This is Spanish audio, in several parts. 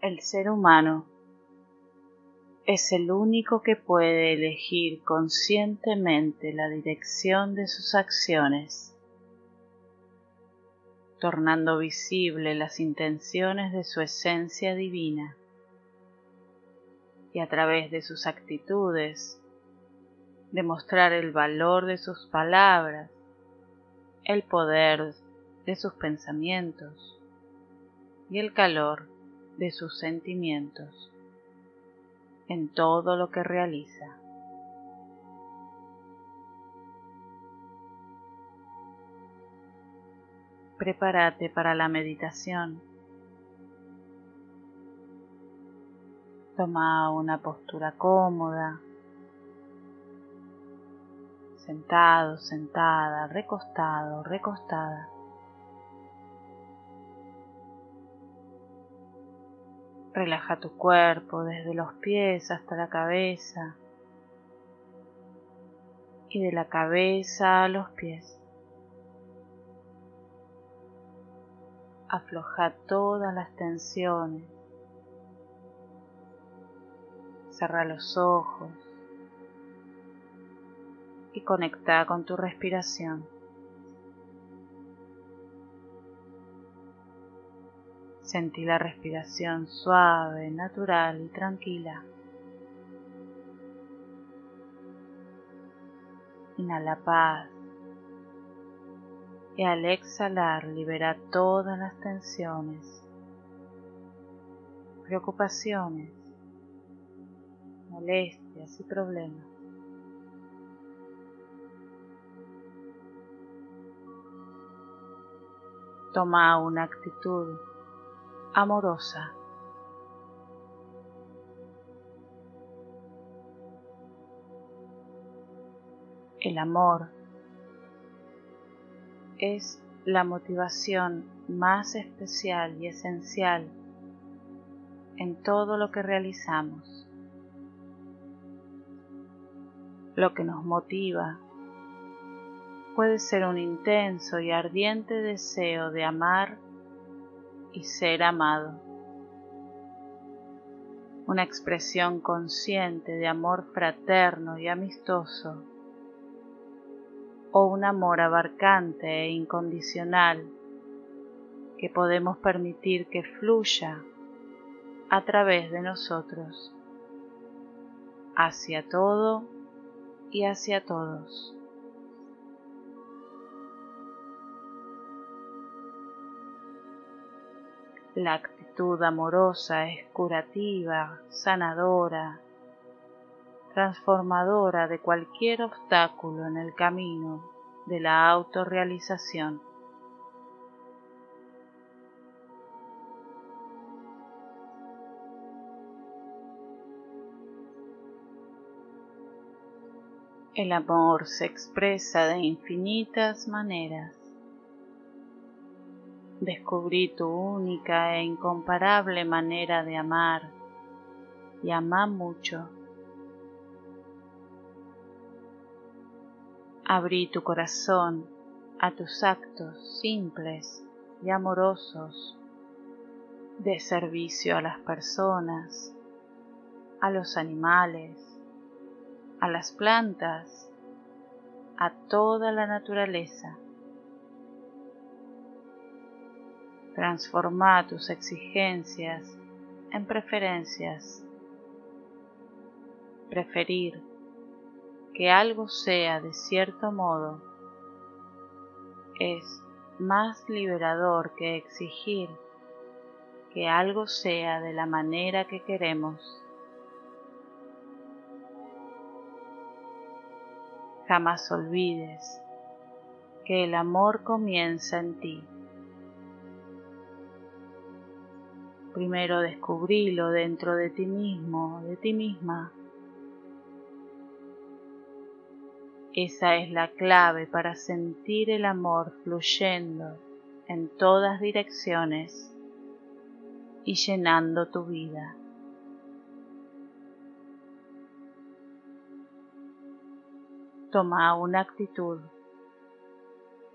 El ser humano es el único que puede elegir conscientemente la dirección de sus acciones, tornando visible las intenciones de su esencia divina. Y a través de sus actitudes demostrar el valor de sus palabras, el poder de sus pensamientos y el calor de sus sentimientos en todo lo que realiza. Prepárate para la meditación. Toma una postura cómoda, sentado, sentada, recostado, recostada. Relaja tu cuerpo desde los pies hasta la cabeza y de la cabeza a los pies. Afloja todas las tensiones. Cerra los ojos y conecta con tu respiración. Sentí la respiración suave, natural y tranquila. Inhala paz y al exhalar libera todas las tensiones, preocupaciones, molestias y problemas. Toma una actitud amorosa. El amor es la motivación más especial y esencial en todo lo que realizamos. Lo que nos motiva puede ser un intenso y ardiente deseo de amar y ser amado. Una expresión consciente de amor fraterno y amistoso. O un amor abarcante e incondicional que podemos permitir que fluya a través de nosotros, hacia todo y hacia todos. La actitud amorosa es curativa, sanadora, transformadora de cualquier obstáculo en el camino de la autorrealización. El amor se expresa de infinitas maneras descubrí tu única e incomparable manera de amar y amar mucho. Abrí tu corazón a tus actos simples y amorosos de servicio a las personas, a los animales, a las plantas, a toda la naturaleza. Transforma tus exigencias en preferencias. Preferir que algo sea de cierto modo es más liberador que exigir que algo sea de la manera que queremos. Jamás olvides que el amor comienza en ti. Primero descubrilo dentro de ti mismo, de ti misma. Esa es la clave para sentir el amor fluyendo en todas direcciones y llenando tu vida. Toma una actitud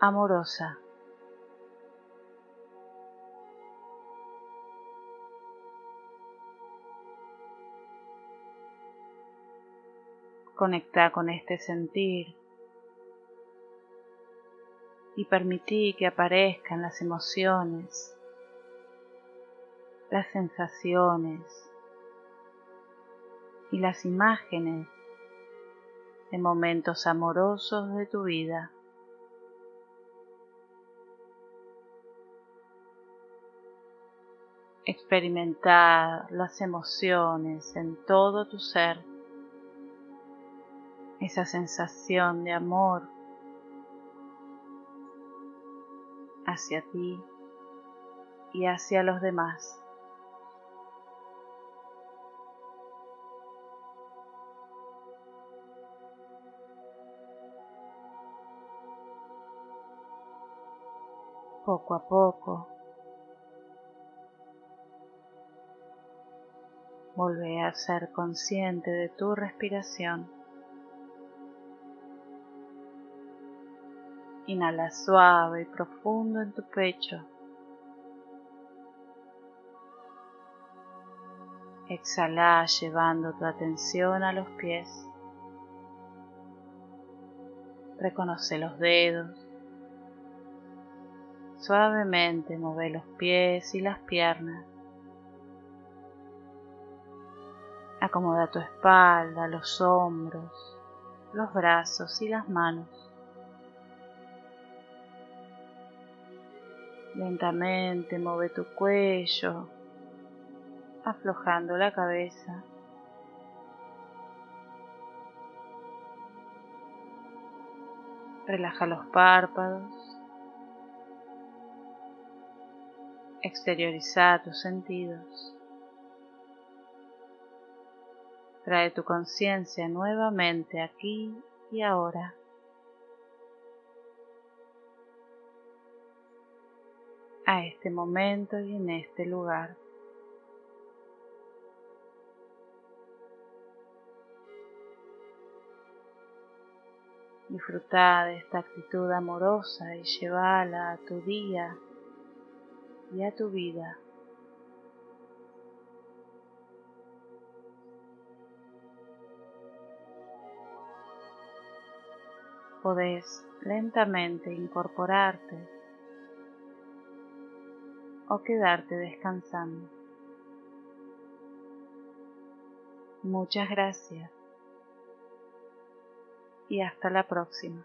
amorosa. Conecta con este sentir y permití que aparezcan las emociones, las sensaciones y las imágenes de momentos amorosos de tu vida. Experimentar las emociones en todo tu ser, esa sensación de amor hacia ti y hacia los demás. Poco a poco, vuelve a ser consciente de tu respiración. Inhala suave y profundo en tu pecho. Exhala llevando tu atención a los pies. Reconoce los dedos. Suavemente mueve los pies y las piernas. Acomoda tu espalda, los hombros, los brazos y las manos. Lentamente mueve tu cuello, aflojando la cabeza. Relaja los párpados. Exterioriza tus sentidos. Trae tu conciencia nuevamente aquí y ahora. A este momento y en este lugar. Disfruta de esta actitud amorosa y llévala a tu día y a tu vida. Podés lentamente incorporarte o quedarte descansando. Muchas gracias y hasta la próxima.